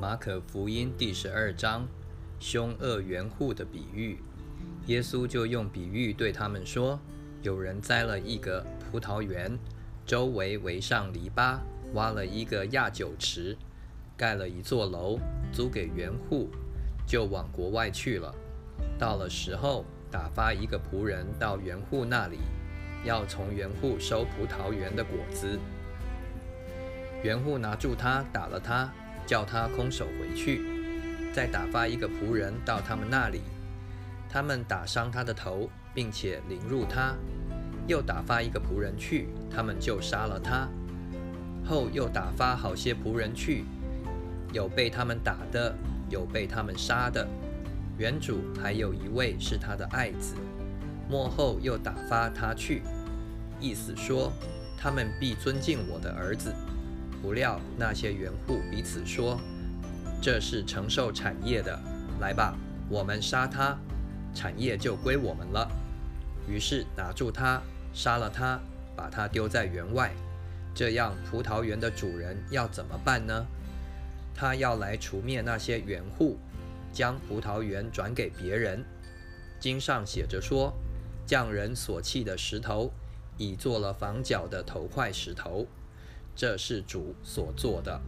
马可福音第十二章，凶恶园户的比喻。耶稣就用比喻对他们说：有人栽了一个葡萄园，周围围上篱笆，挖了一个压酒池，盖了一座楼，租给园户，就往国外去了。到了时候，打发一个仆人到园户那里，要从园户收葡萄园的果子。园户拿住他，打了他。叫他空手回去，再打发一个仆人到他们那里，他们打伤他的头，并且凌辱他；又打发一个仆人去，他们就杀了他。后又打发好些仆人去，有被他们打的，有被他们杀的。原主还有一位是他的爱子，末后又打发他去，意思说他们必尊敬我的儿子。不料那些园户彼此说：“这是承受产业的，来吧，我们杀他，产业就归我们了。”于是拿住他，杀了他，把他丢在园外。这样，葡萄园的主人要怎么办呢？他要来除灭那些园户，将葡萄园转给别人。经上写着说：“匠人所弃的石头，已做了房角的头块石头。”这是主所做的，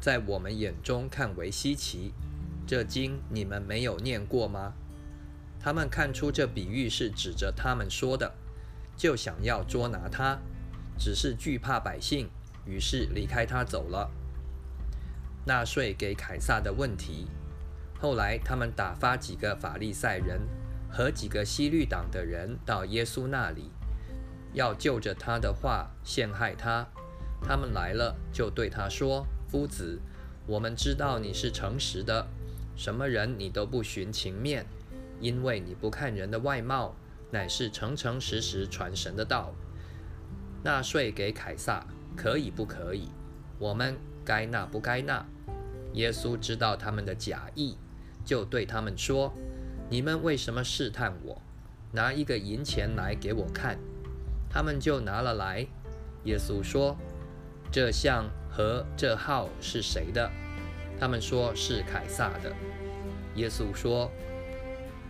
在我们眼中看为稀奇。这经你们没有念过吗？他们看出这比喻是指着他们说的，就想要捉拿他，只是惧怕百姓，于是离开他走了。纳税给凯撒的问题。后来他们打发几个法利赛人和几个西律党的人到耶稣那里，要就着他的话陷害他。他们来了，就对他说：“夫子，我们知道你是诚实的，什么人你都不寻情面，因为你不看人的外貌，乃是诚诚实实传神的道。纳税给凯撒可以不可以？我们该纳不该纳？”耶稣知道他们的假意，就对他们说：“你们为什么试探我？拿一个银钱来给我看。”他们就拿了来。耶稣说。这像和这号是谁的？他们说是凯撒的。耶稣说：“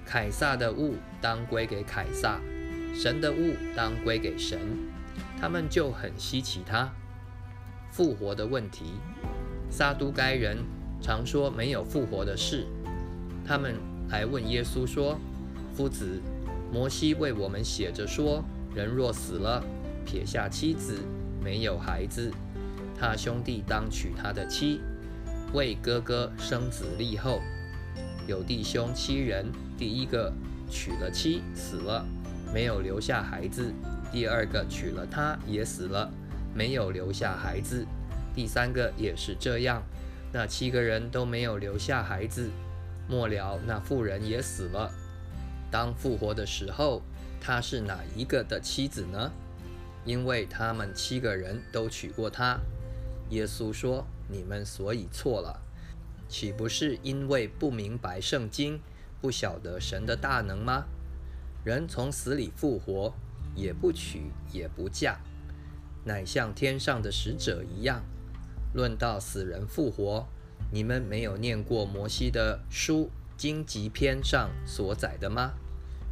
凯撒的物当归给凯撒，神的物当归给神。”他们就很稀奇他复活的问题。撒都该人常说没有复活的事。他们来问耶稣说：“夫子，摩西为我们写着说，人若死了，撇下妻子，没有孩子。”他兄弟当娶他的妻，为哥哥生子立后。有弟兄七人，第一个娶了妻死了，没有留下孩子；第二个娶了她也死了，没有留下孩子；第三个也是这样。那七个人都没有留下孩子。末了，那妇人也死了。当复活的时候，她是哪一个的妻子呢？因为他们七个人都娶过她。耶稣说：“你们所以错了，岂不是因为不明白圣经，不晓得神的大能吗？人从死里复活，也不娶也不嫁，乃像天上的使者一样。论到死人复活，你们没有念过摩西的书荆棘篇上所载的吗？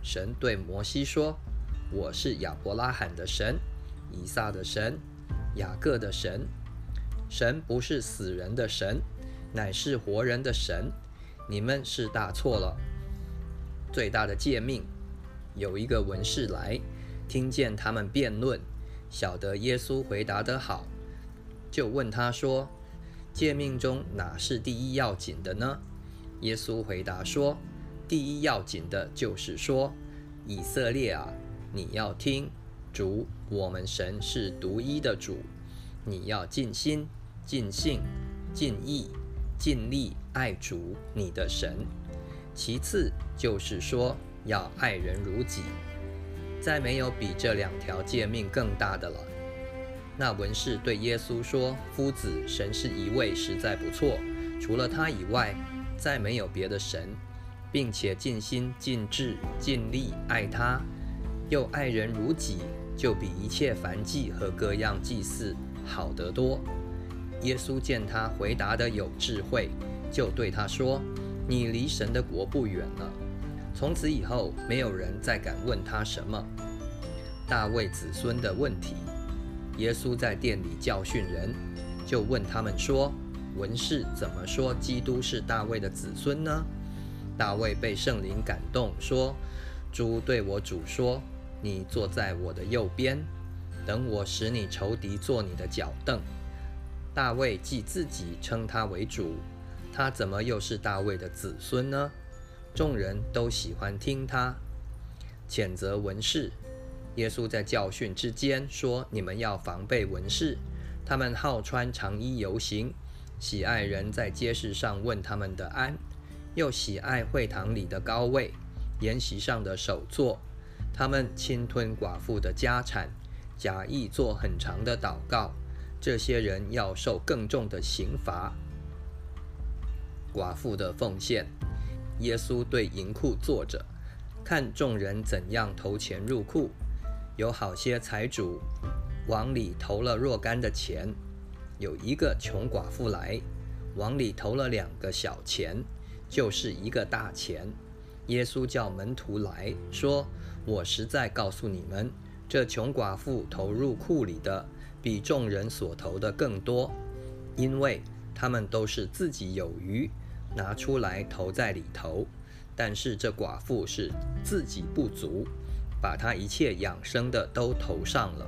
神对摩西说：‘我是亚伯拉罕的神，以撒的神，雅各的神。’”神不是死人的神，乃是活人的神。你们是大错了。最大的诫命，有一个文士来，听见他们辩论，晓得耶稣回答得好，就问他说：“诫命中哪是第一要紧的呢？”耶稣回答说：“第一要紧的就是说，以色列啊，你要听，主我们神是独一的主。”你要尽心、尽性、尽意、尽力爱主你的神。其次就是说要爱人如己。再没有比这两条诫命更大的了。那文士对耶稣说：“夫子，神是一位，实在不错。除了他以外，再没有别的神，并且尽心、尽智、尽力爱他，又爱人如己，就比一切凡祭和各样祭祀。”好得多。耶稣见他回答的有智慧，就对他说：“你离神的国不远了。”从此以后，没有人再敢问他什么大卫子孙的问题。耶稣在店里教训人，就问他们说：“文士怎么说基督是大卫的子孙呢？”大卫被圣灵感动，说：“主对我主说，你坐在我的右边，等我使你仇敌坐你的脚凳。”大卫既自己称他为主，他怎么又是大卫的子孙呢？众人都喜欢听他谴责文士。耶稣在教训之间说：“你们要防备文士，他们好穿长衣游行，喜爱人在街市上问他们的安，又喜爱会堂里的高位、筵席上的首座。他们侵吞寡妇的家产，假意做很长的祷告。这些人要受更重的刑罚。”寡妇的奉献。耶稣对银库坐着，看众人怎样投钱入库。有好些财主往里投了若干的钱，有一个穷寡妇来，往里投了两个小钱，就是一个大钱。耶稣叫门徒来说：“我实在告诉你们，这穷寡妇投入库里的，比众人所投的更多，因为他们都是自己有余。”拿出来投在里头，但是这寡妇是自己不足，把她一切养生的都投上了。